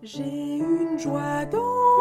J'ai une joie dans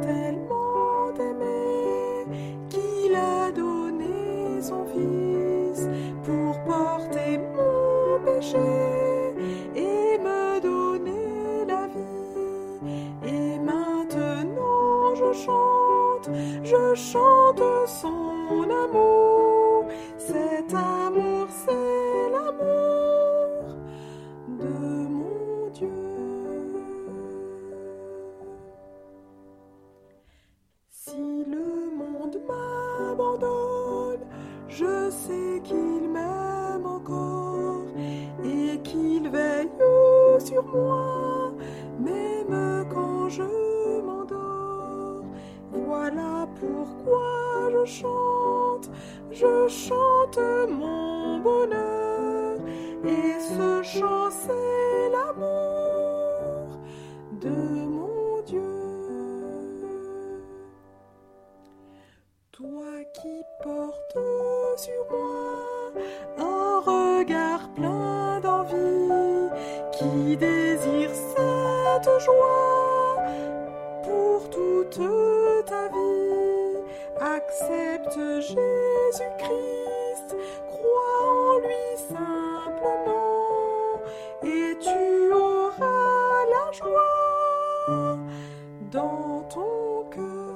tellement aimé qu'il a donné son Fils pour porter mon péché et me donner la vie. Et maintenant je chante, je chante son amour. Je sais qu'il m'aime encore et qu'il veille sur moi, même quand je m'endors. Voilà pourquoi je chante, je chante mon bonheur et ce chant c'est l'amour de Toi qui portes sur moi un regard plein d'envie, qui désire cette joie pour toute ta vie, accepte Jésus-Christ, crois en lui simplement, et tu auras la joie dans ton cœur.